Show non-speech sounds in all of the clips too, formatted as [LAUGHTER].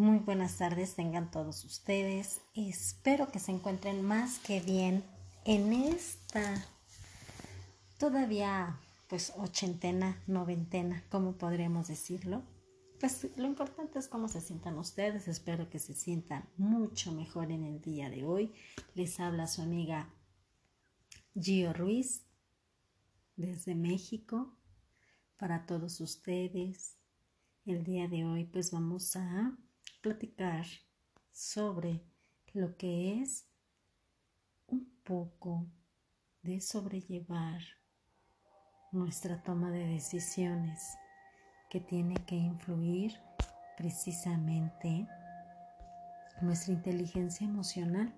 Muy buenas tardes tengan todos ustedes. Espero que se encuentren más que bien en esta todavía pues ochentena, noventena, como podríamos decirlo. Pues lo importante es cómo se sientan ustedes. Espero que se sientan mucho mejor en el día de hoy. Les habla su amiga Gio Ruiz desde México para todos ustedes. El día de hoy pues vamos a platicar sobre lo que es un poco de sobrellevar nuestra toma de decisiones que tiene que influir precisamente nuestra inteligencia emocional.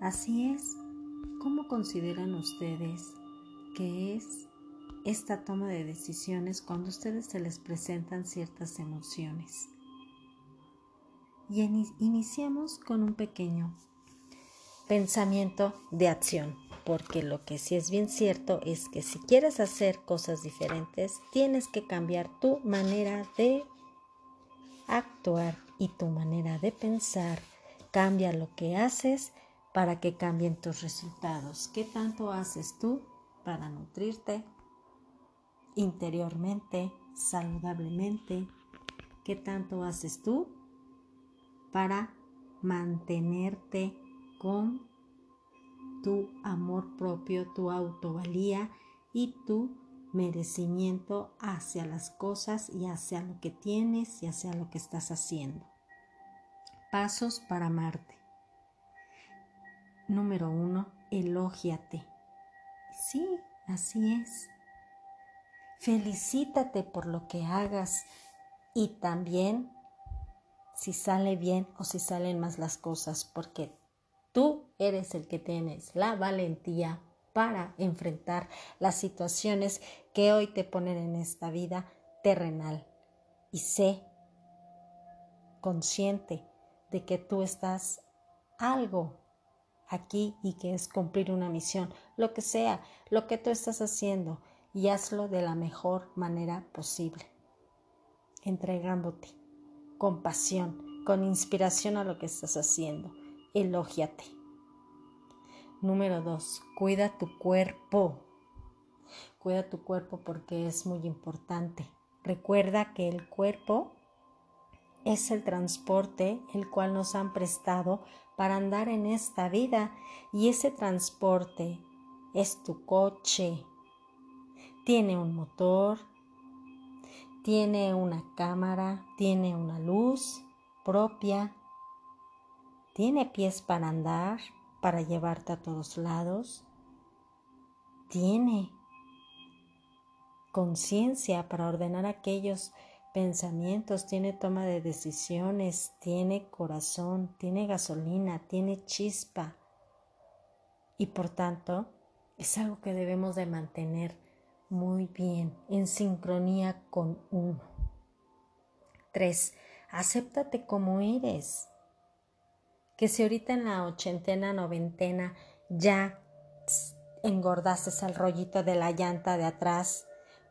Así es, ¿cómo consideran ustedes que es esta toma de decisiones cuando a ustedes se les presentan ciertas emociones? Y iniciamos con un pequeño pensamiento de acción, porque lo que sí es bien cierto es que si quieres hacer cosas diferentes, tienes que cambiar tu manera de actuar y tu manera de pensar. Cambia lo que haces para que cambien tus resultados. ¿Qué tanto haces tú para nutrirte interiormente, saludablemente? ¿Qué tanto haces tú para mantenerte con tu amor propio, tu autovalía y tu merecimiento hacia las cosas y hacia lo que tienes y hacia lo que estás haciendo. Pasos para amarte. Número uno, elógiate. Sí, así es. Felicítate por lo que hagas y también si sale bien o si salen más las cosas, porque tú eres el que tienes la valentía para enfrentar las situaciones que hoy te ponen en esta vida terrenal. Y sé consciente de que tú estás algo aquí y que es cumplir una misión, lo que sea, lo que tú estás haciendo, y hazlo de la mejor manera posible, entregándote con pasión, con inspiración a lo que estás haciendo. Elógiate. Número dos, cuida tu cuerpo. Cuida tu cuerpo porque es muy importante. Recuerda que el cuerpo es el transporte el cual nos han prestado para andar en esta vida y ese transporte es tu coche. Tiene un motor, tiene una cámara, tiene una luz propia, tiene pies para andar, para llevarte a todos lados, tiene conciencia para ordenar aquellos pensamientos, tiene toma de decisiones, tiene corazón, tiene gasolina, tiene chispa. Y por tanto es algo que debemos de mantener muy bien, en sincronía con uno. 3. Acéptate como eres. Que si ahorita en la ochentena, noventena ya engordaste el rollito de la llanta de atrás,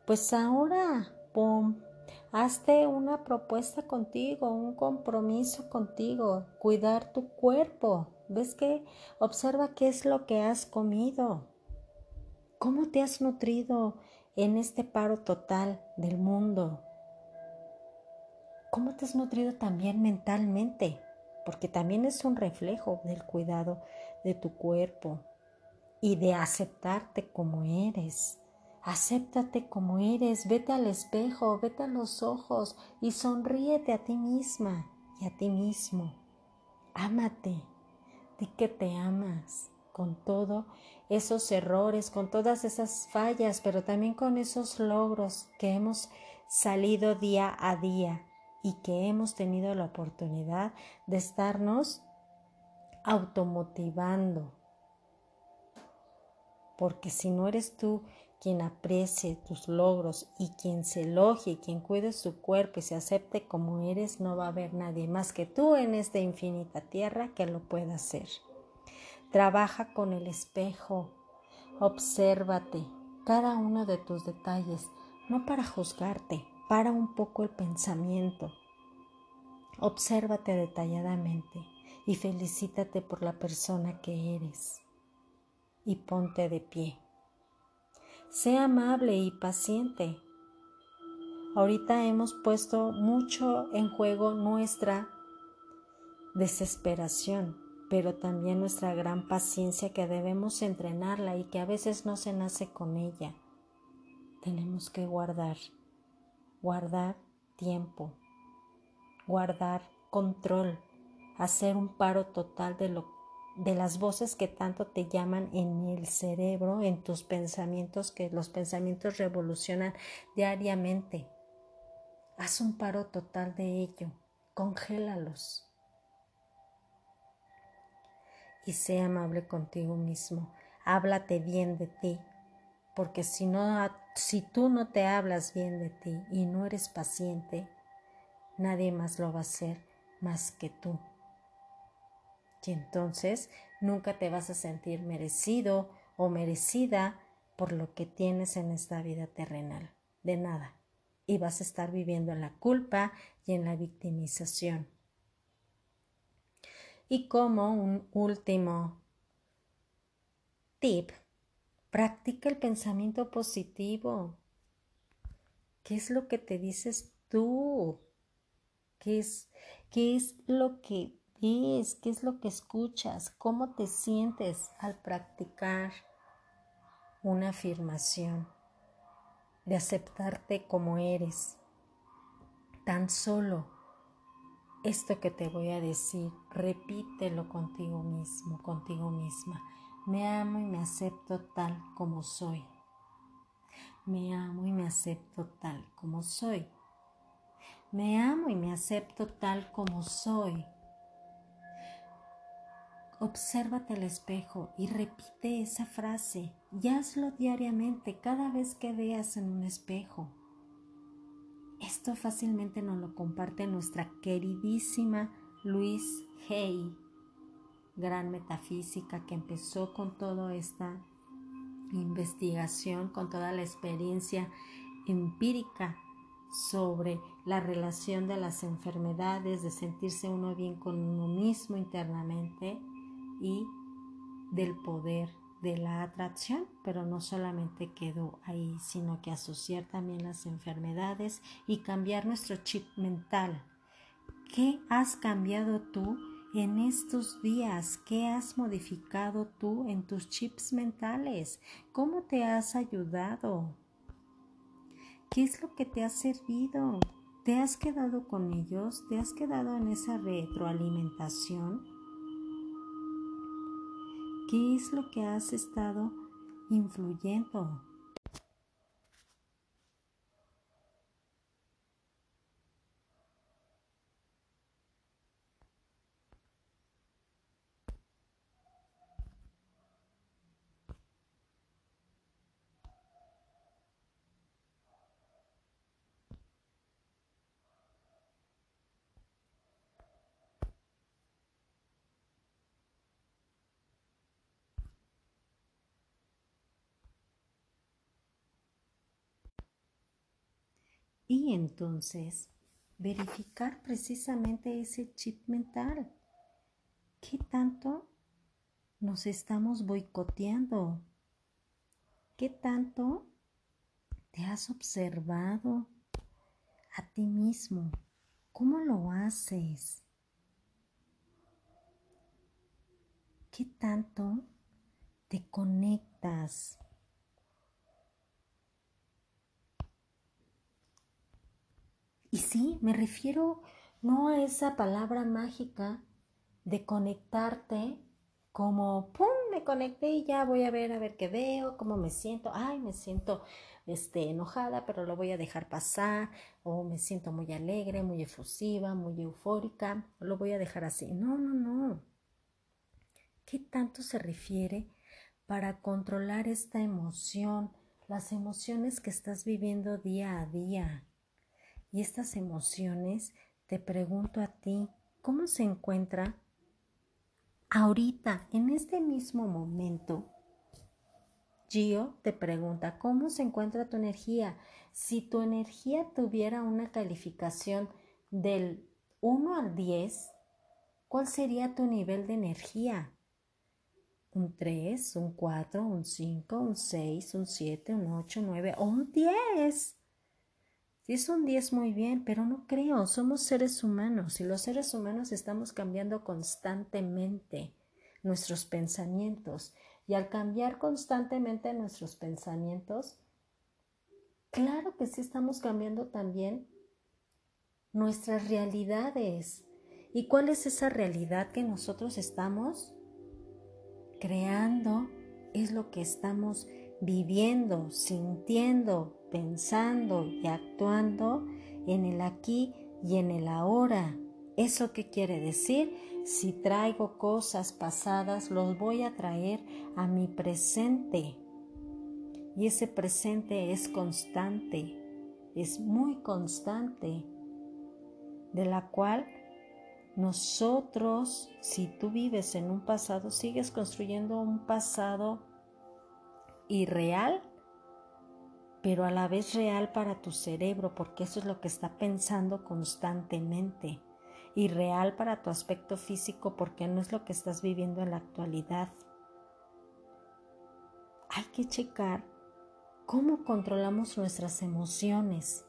pues ahora, pum, hazte una propuesta contigo, un compromiso contigo, cuidar tu cuerpo. ¿Ves que? Observa qué es lo que has comido. ¿Cómo te has nutrido en este paro total del mundo? ¿Cómo te has nutrido también mentalmente? Porque también es un reflejo del cuidado de tu cuerpo y de aceptarte como eres. Acéptate como eres, vete al espejo, vete a los ojos y sonríete a ti misma y a ti mismo. Ámate, di que te amas con todos esos errores, con todas esas fallas, pero también con esos logros que hemos salido día a día y que hemos tenido la oportunidad de estarnos automotivando. Porque si no eres tú quien aprecie tus logros y quien se elogie, quien cuide su cuerpo y se acepte como eres, no va a haber nadie más que tú en esta infinita tierra que lo pueda hacer. Trabaja con el espejo, obsérvate cada uno de tus detalles, no para juzgarte, para un poco el pensamiento. Obsérvate detalladamente y felicítate por la persona que eres y ponte de pie. Sé amable y paciente. Ahorita hemos puesto mucho en juego nuestra desesperación, pero también nuestra gran paciencia que debemos entrenarla y que a veces no se nace con ella. Tenemos que guardar, guardar tiempo, guardar control, hacer un paro total de lo de las voces que tanto te llaman en el cerebro, en tus pensamientos, que los pensamientos revolucionan diariamente. Haz un paro total de ello, congélalos y sé amable contigo mismo. Háblate bien de ti, porque si no si tú no te hablas bien de ti y no eres paciente, nadie más lo va a hacer más que tú. Y entonces nunca te vas a sentir merecido o merecida por lo que tienes en esta vida terrenal. De nada. Y vas a estar viviendo en la culpa y en la victimización. Y como un último tip, practica el pensamiento positivo. ¿Qué es lo que te dices tú? ¿Qué es, qué es lo que ves? ¿Qué es lo que escuchas? ¿Cómo te sientes al practicar una afirmación de aceptarte como eres? Tan solo esto que te voy a decir, repítelo contigo mismo, contigo misma. Me amo y me acepto tal como soy. Me amo y me acepto tal como soy. Me amo y me acepto tal como soy. Obsérvate al espejo y repite esa frase y hazlo diariamente cada vez que veas en un espejo. Esto fácilmente nos lo comparte nuestra queridísima Luis Hay, gran metafísica que empezó con toda esta investigación, con toda la experiencia empírica sobre la relación de las enfermedades, de sentirse uno bien con uno mismo internamente y del poder de la atracción, pero no solamente quedó ahí, sino que asociar también las enfermedades y cambiar nuestro chip mental. ¿Qué has cambiado tú en estos días? ¿Qué has modificado tú en tus chips mentales? ¿Cómo te has ayudado? ¿Qué es lo que te ha servido? ¿Te has quedado con ellos? ¿Te has quedado en esa retroalimentación? ¿Qué es lo que has estado influyendo? Y entonces verificar precisamente ese chip mental. ¿Qué tanto nos estamos boicoteando? ¿Qué tanto te has observado a ti mismo? ¿Cómo lo haces? ¿Qué tanto te conectas Y sí, me refiero no a esa palabra mágica de conectarte como, ¡pum!, me conecté y ya voy a ver, a ver qué veo, cómo me siento. Ay, me siento este, enojada, pero lo voy a dejar pasar. O me siento muy alegre, muy efusiva, muy eufórica. Lo voy a dejar así. No, no, no. ¿Qué tanto se refiere para controlar esta emoción, las emociones que estás viviendo día a día? Y estas emociones, te pregunto a ti, ¿cómo se encuentra ahorita, en este mismo momento? Gio te pregunta, ¿cómo se encuentra tu energía? Si tu energía tuviera una calificación del 1 al 10, ¿cuál sería tu nivel de energía? ¿Un 3, un 4, un 5, un 6, un 7, un 8, un 9 o un 10? Si es un 10 muy bien, pero no creo, somos seres humanos y los seres humanos estamos cambiando constantemente nuestros pensamientos y al cambiar constantemente nuestros pensamientos, claro que sí estamos cambiando también nuestras realidades. ¿Y cuál es esa realidad que nosotros estamos creando? Es lo que estamos viviendo, sintiendo, pensando y actuando en el aquí y en el ahora. ¿Eso qué quiere decir? Si traigo cosas pasadas, los voy a traer a mi presente. Y ese presente es constante, es muy constante de la cual nosotros, si tú vives en un pasado, sigues construyendo un pasado irreal, pero a la vez real para tu cerebro, porque eso es lo que está pensando constantemente. Irreal para tu aspecto físico, porque no es lo que estás viviendo en la actualidad. Hay que checar cómo controlamos nuestras emociones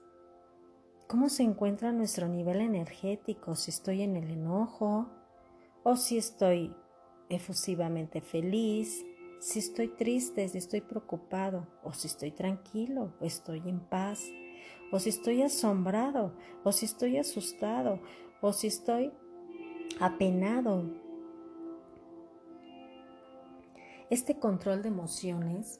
cómo se encuentra nuestro nivel energético, si estoy en el enojo o si estoy efusivamente feliz, si estoy triste, si estoy preocupado o si estoy tranquilo o estoy en paz o si estoy asombrado o si estoy asustado o si estoy apenado. Este control de emociones,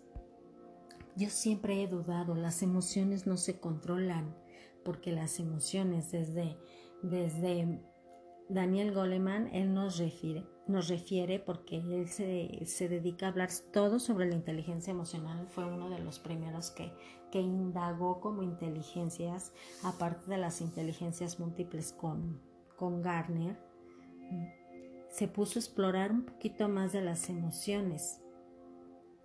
yo siempre he dudado, las emociones no se controlan porque las emociones desde, desde Daniel Goleman, él nos refiere, nos refiere porque él se, se, dedica a hablar todo sobre la inteligencia emocional, fue uno de los primeros que, que indagó como inteligencias, aparte de las inteligencias múltiples con, con Garner, se puso a explorar un poquito más de las emociones.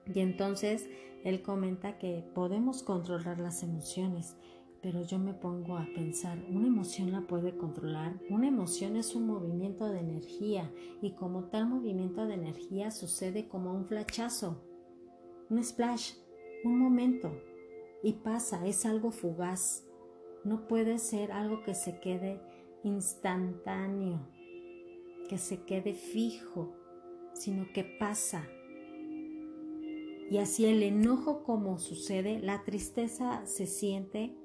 Y entonces él comenta que podemos controlar las emociones, pero yo me pongo a pensar, una emoción la puede controlar. Una emoción es un movimiento de energía y como tal movimiento de energía sucede como un flachazo, un splash, un momento y pasa, es algo fugaz. No puede ser algo que se quede instantáneo, que se quede fijo, sino que pasa. Y así el enojo como sucede, la tristeza se siente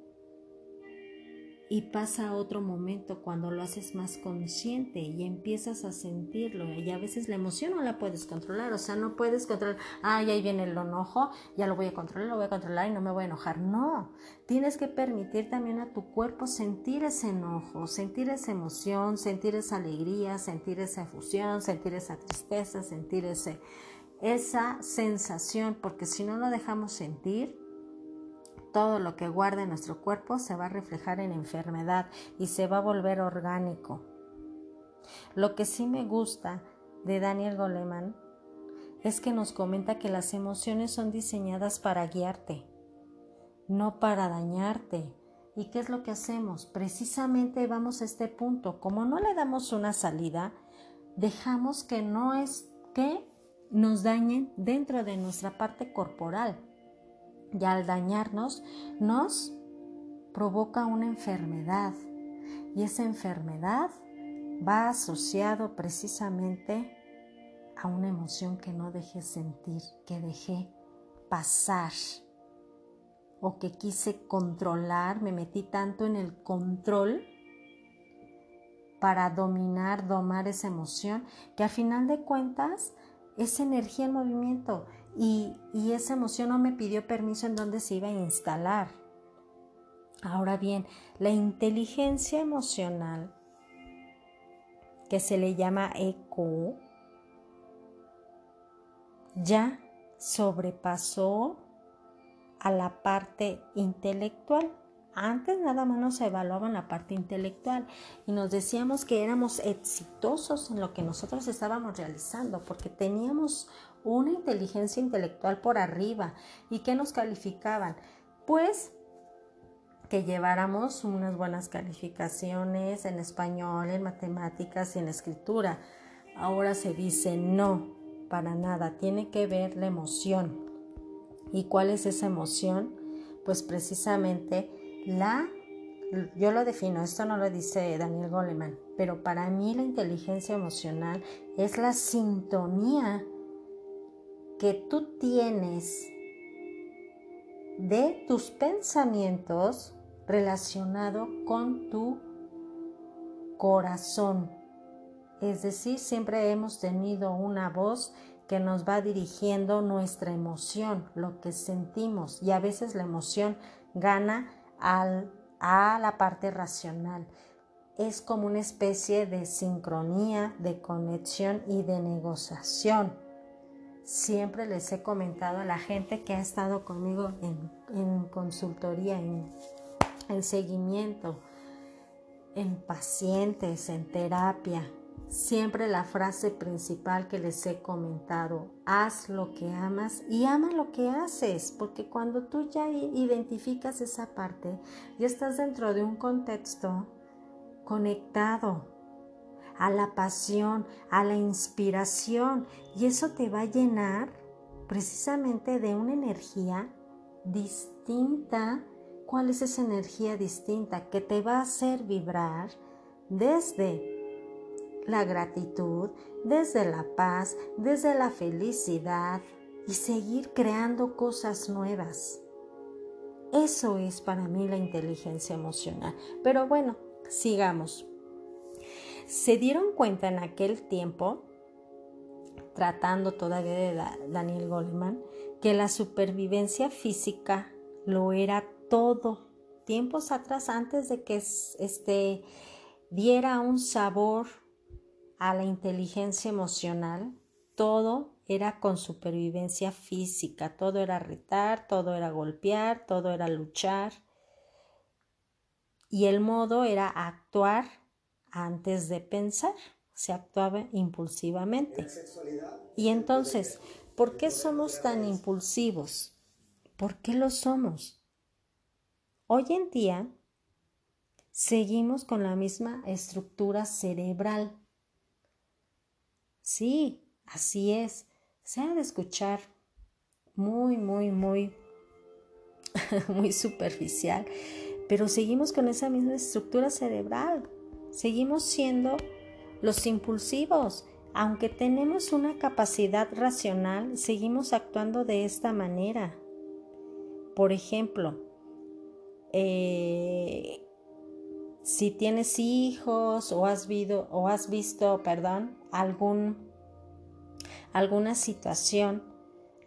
y pasa otro momento cuando lo haces más consciente y empiezas a sentirlo y a veces la emoción no la puedes controlar, o sea, no puedes controlar, ay, ahí viene el enojo, ya lo voy a controlar, lo voy a controlar y no me voy a enojar, no, tienes que permitir también a tu cuerpo sentir ese enojo, sentir esa emoción, sentir esa alegría, sentir esa efusión, sentir esa tristeza, sentir ese, esa sensación, porque si no lo dejamos sentir, todo lo que guarda en nuestro cuerpo se va a reflejar en enfermedad y se va a volver orgánico. Lo que sí me gusta de Daniel Goleman es que nos comenta que las emociones son diseñadas para guiarte, no para dañarte. ¿Y qué es lo que hacemos? Precisamente vamos a este punto. Como no le damos una salida, dejamos que no es que nos dañen dentro de nuestra parte corporal y al dañarnos nos provoca una enfermedad. Y esa enfermedad va asociado precisamente a una emoción que no dejé sentir, que dejé pasar o que quise controlar, me metí tanto en el control para dominar, domar esa emoción, que al final de cuentas es energía en movimiento y, esa emoción no me pidió permiso en dónde se iba a instalar. Ahora bien, la inteligencia emocional, que se le llama EQ, ya sobrepasó a la parte intelectual. Antes nada más nos evaluaban la parte intelectual y nos decíamos que éramos exitosos en lo que nosotros estábamos realizando porque teníamos una inteligencia intelectual por arriba. ¿Y qué nos calificaban? Pues que lleváramos unas buenas calificaciones en español, en matemáticas y en escritura. Ahora se dice no, para nada, tiene que ver la emoción. ¿Y cuál es esa emoción? Pues precisamente la, yo lo defino, esto no lo dice Daniel Goleman, pero para mí la inteligencia emocional es la sintonía que tú tienes de tus pensamientos relacionado con tu corazón. Es decir, siempre hemos tenido una voz que nos va dirigiendo nuestra emoción, lo que sentimos, y a veces la emoción gana a la parte racional. Es como una especie de sincronía, de conexión y de negociación siempre les he comentado a la gente que ha estado conmigo en, consultoría, en, en seguimiento, en pacientes, en terapia, siempre la frase principal que les he comentado, haz lo que amas y ama lo que haces, porque cuando tú ya identificas esa parte, ya estás dentro de un contexto conectado, a la pasión, a la inspiración y eso te va a llenar precisamente de una energía distinta. ¿Cuál es esa energía distinta que te va a hacer vibrar desde la gratitud, desde la paz, desde la felicidad y seguir creando cosas nuevas? Eso es para mí la inteligencia emocional. Pero bueno, sigamos se dieron cuenta en aquel tiempo, tratando todavía de Daniel Goleman, que la supervivencia física lo era todo. Tiempos atrás, antes de que este diera un sabor a la inteligencia emocional, todo era con supervivencia física, todo era retar, todo era golpear, todo era luchar. Y el modo era actuar antes de pensar, se actuaba impulsivamente. Y entonces, ¿por qué somos tan impulsivos? ¿Por qué lo somos? Hoy en día seguimos con la misma estructura cerebral. Sí, así es. Se ha de escuchar muy, muy, muy, [LAUGHS] muy superficial, pero seguimos con esa misma estructura cerebral seguimos siendo los impulsivos. Aunque tenemos una capacidad racional, seguimos actuando de esta manera. Por ejemplo, eh, si tienes hijos o has, visto, o has visto, perdón, algún, alguna situación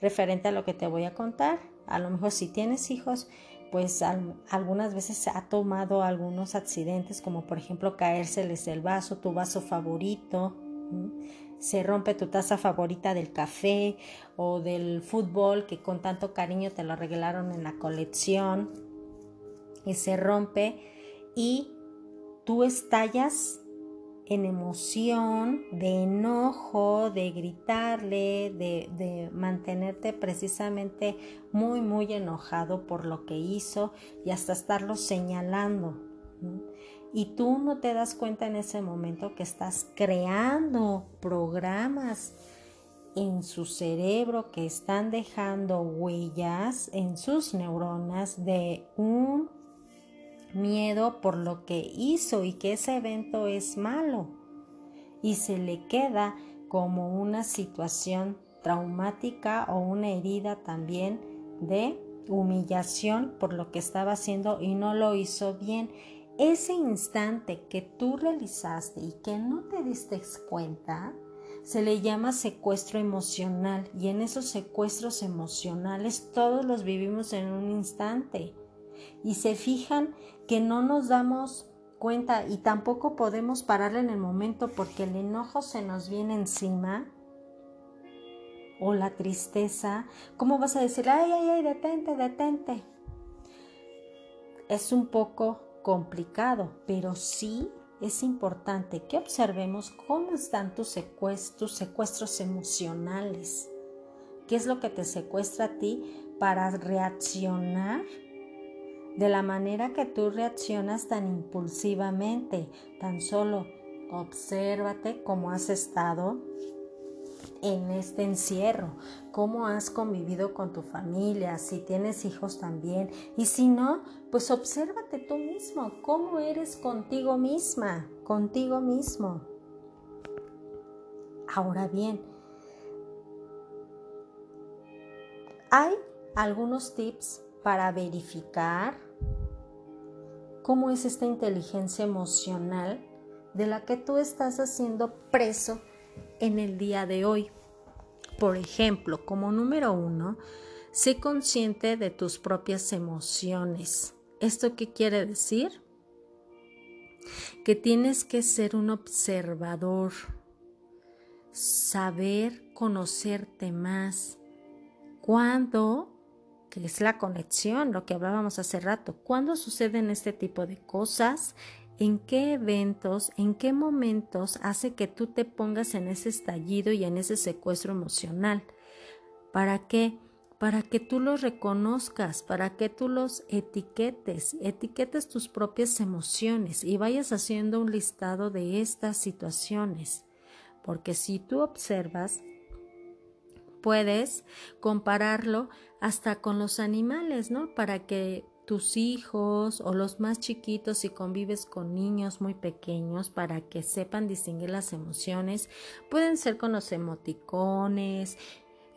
referente a lo que te voy a contar, a lo mejor si tienes hijos, pues algunas veces ha tomado algunos accidentes, como por ejemplo caérseles el vaso, tu vaso favorito, se rompe tu taza favorita del café o del fútbol que con tanto cariño te lo regalaron en la colección y se rompe y tú estallas en emoción, de enojo, de gritarle, de, mantenerte precisamente muy, muy enojado por lo que hizo y hasta estarlo señalando. Y tú no te das cuenta en ese momento que estás creando programas en su cerebro que están dejando huellas en sus neuronas de un miedo por lo que hizo y que ese evento es malo. Y se le queda como una situación traumática o una herida también de humillación por lo que estaba haciendo y no lo hizo bien. Ese instante que tú realizaste y que no te diste cuenta, se le llama secuestro emocional. Y en esos secuestros emocionales todos los vivimos en un instante y se fijan que no nos damos cuenta y tampoco podemos pararle en el momento porque el enojo se nos viene encima o la tristeza, ¿cómo vas a decir, ay, ay, ay, detente, detente? Es un poco complicado, pero sí es importante que observemos cómo están tus secuestros, tus secuestros emocionales. ¿Qué es lo que te secuestra a ti para reaccionar de la manera que tú reaccionas tan impulsivamente. Tan solo obsérvate cómo has estado en este encierro, cómo has convivido con tu familia, si tienes hijos también, y si no, pues obsérvate tú mismo, cómo eres contigo misma, contigo mismo. Ahora bien, hay algunos tips para verificar cómo es esta inteligencia emocional de la que tú estás haciendo preso en el día de hoy. Por ejemplo, como número uno, sé consciente de tus propias emociones. ¿Esto qué quiere decir? Que tienes que ser un observador, saber conocerte más. ¿Cuándo? Es la conexión, lo que hablábamos hace rato. ¿Cuándo suceden este tipo de cosas? en qué eventos, en qué momentos hace que tú te pongas en ese estallido y en ese secuestro emocional. ¿Para qué? Para que tú los reconozcas, para que tú los etiquetes, etiquetes tus propias emociones y vayas haciendo un listado de estas situaciones. Porque si tú observas, puedes compararlo hasta con los animales, ¿no? Para que tus hijos o los más chiquitos si convives con niños muy pequeños para que sepan distinguir las emociones. Pueden ser con los emoticones,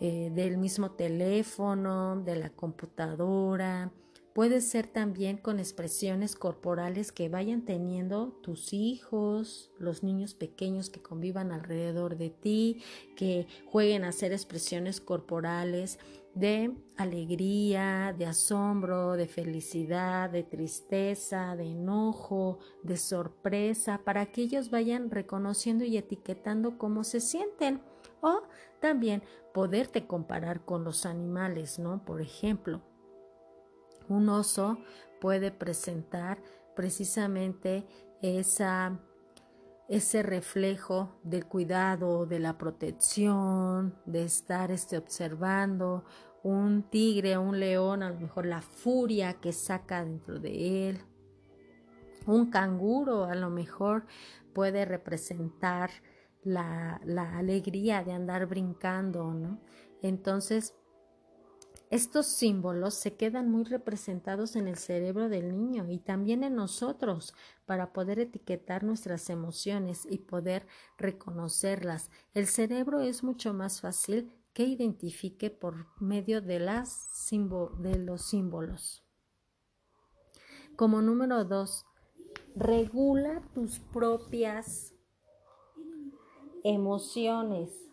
eh, del mismo teléfono, de la computadora. Puede ser también con expresiones corporales que vayan teniendo tus hijos, los niños pequeños que convivan alrededor de ti, que jueguen a hacer expresiones corporales de alegría, de asombro, de felicidad, de tristeza, de enojo, de sorpresa, para que ellos vayan reconociendo y etiquetando cómo se sienten. O también poderte comparar con los animales, ¿no? Por ejemplo, un oso puede presentar precisamente esa ese reflejo del cuidado, de la protección, de estar este, observando un tigre, un león, a lo mejor la furia que saca dentro de él. Un canguro a lo mejor puede representar la, la alegría de andar brincando, ¿no? Entonces, estos símbolos se quedan muy representados en el cerebro del niño y también en nosotros para poder etiquetar nuestras emociones y poder reconocerlas. El cerebro es mucho más fácil que identifique por medio de, las los símbolos. Como número dos, regula tus propias emociones.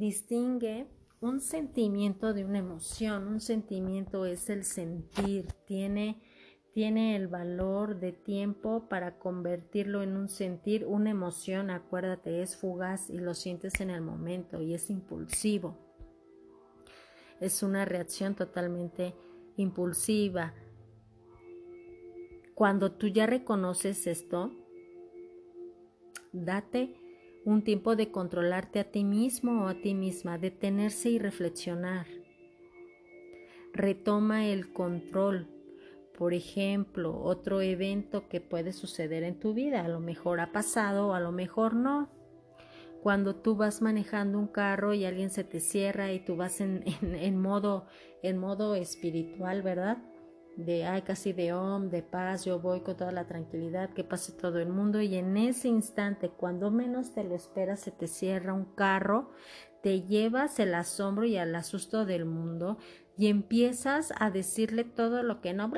Distingue un sentimiento de una emoción. Un sentimiento es el sentir, tiene, tiene el valor de tiempo para convertirlo en un sentir. Una emoción, acuérdate, es fugaz y lo sientes en el momento y es impulsivo. Es una reacción totalmente impulsiva. Cuando tú ya reconoces esto, date un tiempo de controlarte a ti mismo o a ti misma, detenerse y reflexionar. Retoma el control. Por ejemplo, otro evento que puede suceder en tu vida, a lo mejor ha pasado a lo mejor no. Cuando tú vas manejando un carro y alguien se te cierra y tú vas en, en modo, en modo espiritual, ¿verdad? De ay casi de om, de paz, yo voy con toda la tranquilidad, que pase todo el mundo y en ese instante, cuando menos te lo esperas, se te cierra un carro, te llevas el asombro y el asusto del mundo y empiezas a decirle todo lo que no,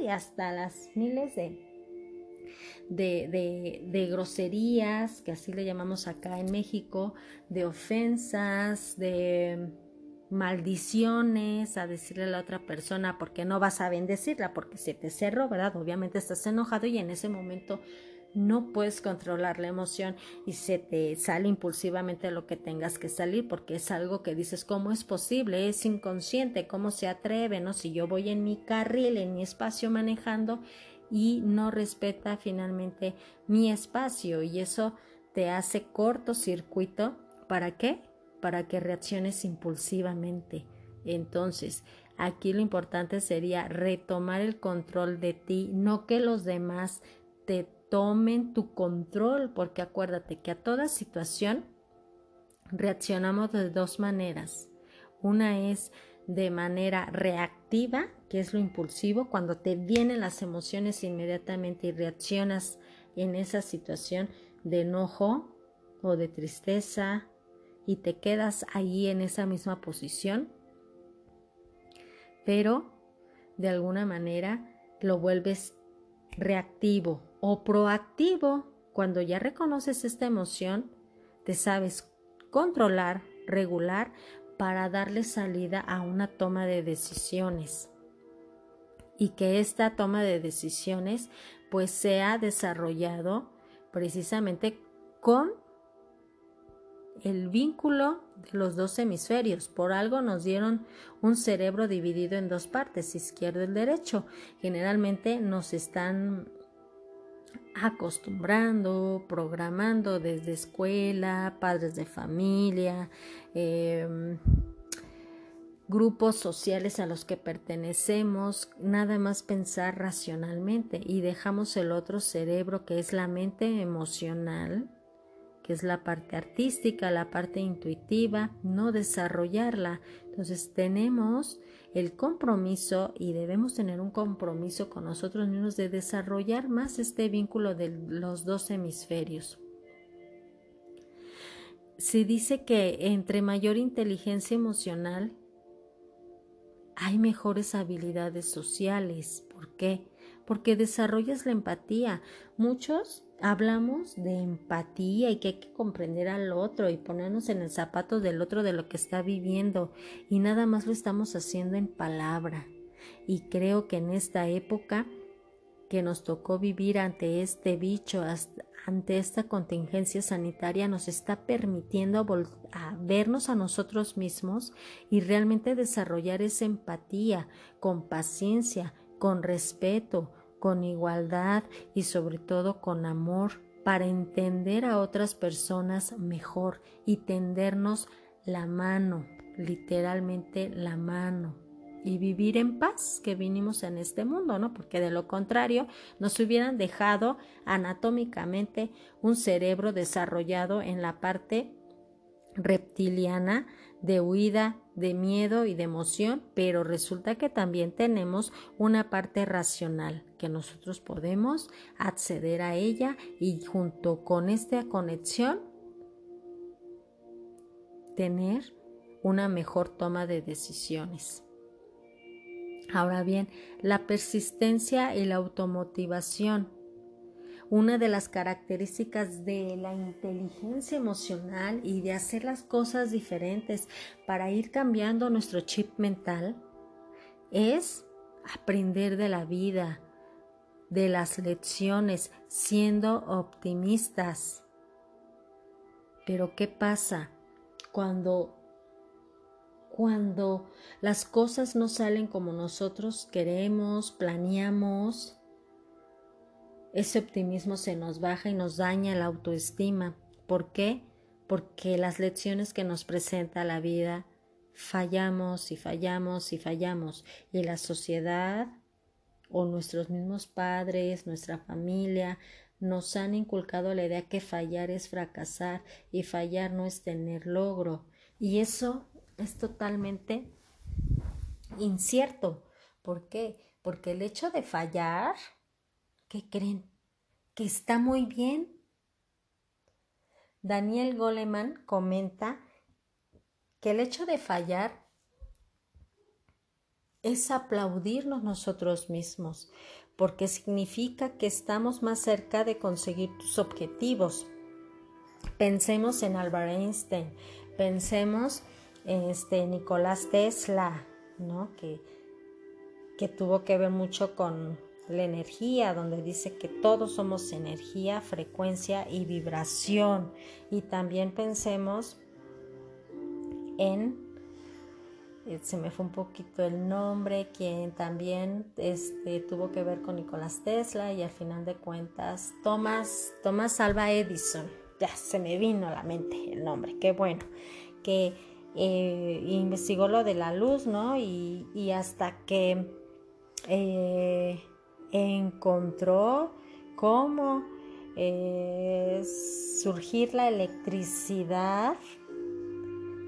y hasta las miles de de, de, de, groserías, que así le llamamos acá en México, de ofensas, de maldiciones a decirle a la otra persona porque no vas a bendecirla porque se te cerró, ¿verdad? Obviamente estás enojado y en ese momento no puedes controlar la emoción y se te sale impulsivamente lo que tengas que salir porque es algo que dices, ¿cómo es posible? Es inconsciente, ¿cómo se atreve? ¿No? Si yo voy en mi carril, en mi espacio manejando y no respeta finalmente mi espacio y eso te hace cortocircuito. ¿Para qué? Para que reacciones impulsivamente. Entonces, aquí lo importante sería retomar el control de ti, no que los demás te tomen tu control, porque acuérdate que a toda situación reaccionamos de dos maneras. Una es de manera reactiva, que es lo impulsivo, cuando te vienen las emociones inmediatamente y reaccionas en esa situación de enojo o de tristeza y te quedas ahí en esa misma posición, pero de alguna manera lo vuelves reactivo o proactivo. Cuando ya reconoces esta emoción, te sabes controlar, regular para darle salida a una toma de decisiones y que esta toma de decisiones pues sea desarrollado precisamente con el vínculo de los dos hemisferios. Por algo nos dieron un cerebro dividido en dos partes, izquierdo y derecho. Generalmente nos están acostumbrando, programando desde escuela, padres de familia, em, grupos sociales a los que pertenecemos, nada más pensar racionalmente y dejamos el otro cerebro que es la mente emocional que es la parte artística, la parte intuitiva, no desarrollarla. Entonces tenemos el compromiso y debemos tener un compromiso con nosotros mismos de desarrollar más este vínculo de los dos hemisferios. Se dice que entre mayor inteligencia emocional hay mejores habilidades sociales. ¿Por qué? Porque desarrollas la empatía. Muchos hablamos de empatía y que hay que comprender al otro y ponernos en el zapato del otro de lo que está viviendo y nada más lo estamos haciendo en palabra. Y creo que en esta época que nos tocó vivir ante este bicho, ante esta contingencia sanitaria, nos está permitiendo a vernos a nosotros mismos y realmente desarrollar esa empatía con paciencia, con respeto, con igualdad y sobre todo con amor para entender a otras personas mejor y tendernos la mano, literalmente la mano y vivir en paz que vinimos en este mundo, ¿no? Porque de lo contrario nos hubieran dejado anatómicamente un cerebro desarrollado en la parte reptiliana de huida, de miedo y de emoción, pero resulta que también tenemos una parte racional que nosotros podemos acceder a ella y junto con esta conexión tener una mejor toma de decisiones. Ahora bien, la persistencia y la automotivación una de las características de la inteligencia emocional y de hacer las cosas diferentes para ir cambiando nuestro chip mental es aprender de la vida, de las lecciones, siendo optimistas. Pero ¿qué pasa cuando cuando las cosas no salen como nosotros queremos, planeamos? Ese optimismo se nos baja y nos daña la autoestima. ¿Por qué? Porque las lecciones que nos presenta la vida fallamos y fallamos y fallamos y la sociedad o nuestros mismos padres, nuestra familia, nos han inculcado la idea que fallar es fracasar y fallar no es tener logro. Y eso es totalmente incierto. ¿Por qué? Porque el hecho de fallar ¿Qué creen? Que está muy bien. Daniel Goleman comenta que el hecho de fallar es aplaudirnos nosotros mismos, porque significa que estamos más cerca de conseguir tus objetivos. Pensemos en Albert Einstein, pensemos en este Nicolás Tesla, ¿no? que, que tuvo que ver mucho con, la energía, donde dice que todos somos energía, frecuencia y vibración. Y también pensemos en, eh, se me fue un poquito el nombre, quien también este, tuvo que ver con Nicolás Tesla y al final de cuentas, Thomas, Thomas Alva Edison. Ya se me vino a la mente el nombre, qué bueno que eh, investigó lo de la luz, ¿no? Y, hasta que eh, encontró cómo eh, surgir la electricidad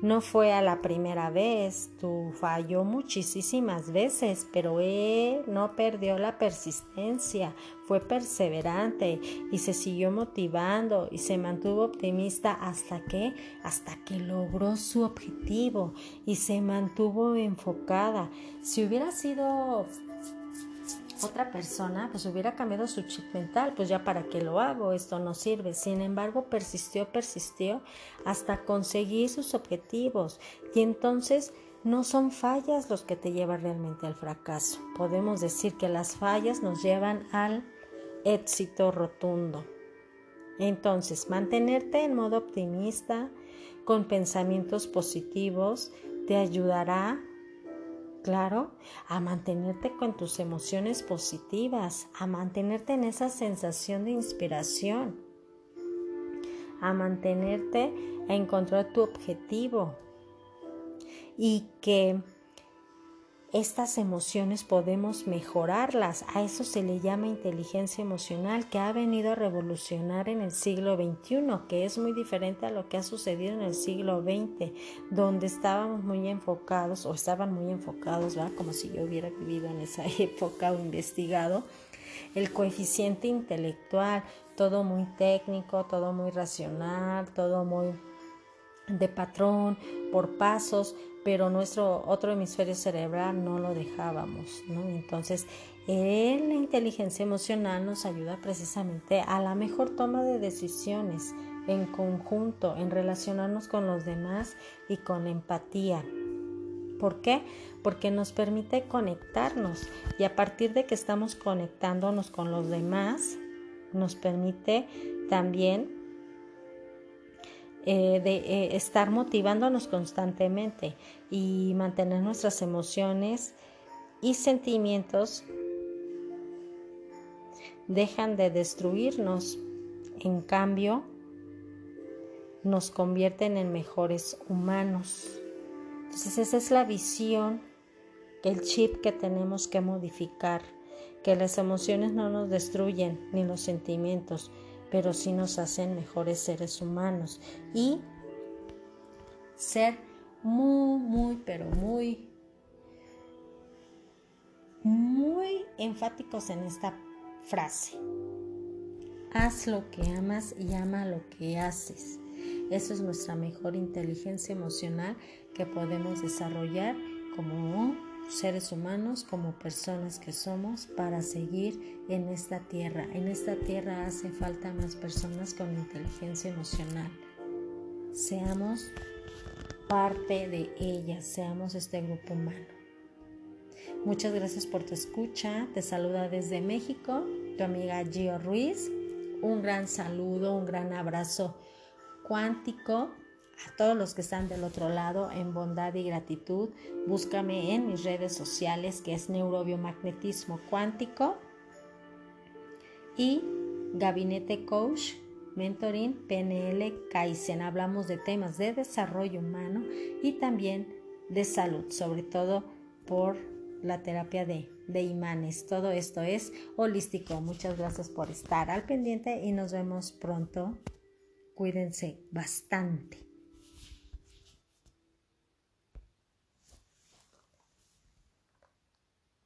no fue a la primera vez, tú falló muchísimas veces, pero él no perdió la persistencia, fue perseverante y se siguió motivando y se mantuvo optimista hasta que hasta que logró su objetivo y se mantuvo enfocada. Si hubiera sido otra persona pues hubiera cambiado su chip mental, pues ya para qué lo hago, esto no sirve. Sin embargo, persistió, persistió hasta conseguir sus objetivos y entonces no son fallas los que te llevan realmente al fracaso. Podemos decir que las fallas nos llevan al éxito rotundo. Entonces, mantenerte en modo optimista, con pensamientos positivos, te ayudará claro, a mantenerte con tus emociones positivas, a mantenerte en esa sensación de inspiración, a mantenerte a encontrar tu objetivo. Y que estas emociones podemos mejorarlas. A eso se le llama inteligencia emocional que ha venido a revolucionar en el siglo XXI, que es muy diferente a lo que ha sucedido en el siglo XX, donde estábamos muy enfocados o estaban muy enfocados, ¿verdad? como si yo hubiera vivido en esa [LAUGHS] época o investigado, el coeficiente intelectual, todo muy técnico, todo muy racional, todo muy de patrón, por pasos, pero nuestro otro hemisferio cerebral no lo dejábamos, ¿no? Entonces, la inteligencia emocional nos ayuda precisamente a la mejor toma de decisiones en conjunto, en relacionarnos con los demás y con empatía. ¿Por qué? Porque nos permite conectarnos y a partir de que estamos conectándonos con los demás, nos permite también eh, de eh, estar motivándonos constantemente y mantener nuestras emociones y sentimientos dejan de destruirnos, en cambio nos convierten en mejores humanos. Entonces esa es la visión, el chip que tenemos que modificar, que las emociones no nos destruyen ni los sentimientos, pero sí nos hacen mejores seres humanos y ser muy, muy, pero muy, muy enfáticos en esta frase. Haz lo que amas y ama lo que haces. Eso es nuestra mejor inteligencia emocional que podemos desarrollar como seres humanos, como personas que somos, para seguir en esta tierra. En esta tierra hace falta más personas con inteligencia emocional. Seamos parte de ella, seamos este grupo humano. Muchas gracias por tu escucha. Te saluda desde México tu amiga Gio Ruiz. Un gran saludo, un gran abrazo cuántico a todos los que están del otro lado en bondad y gratitud. Búscame en mis redes sociales que es Neurobiomagnetismo Cuántico y Gabinete Coach Mentoring PNL Kaizen. Hablamos de temas de desarrollo humano y también de salud, sobre todo por la terapia de, de imanes. Todo esto es holístico. Muchas gracias por estar al pendiente y nos vemos pronto. Cuídense bastante.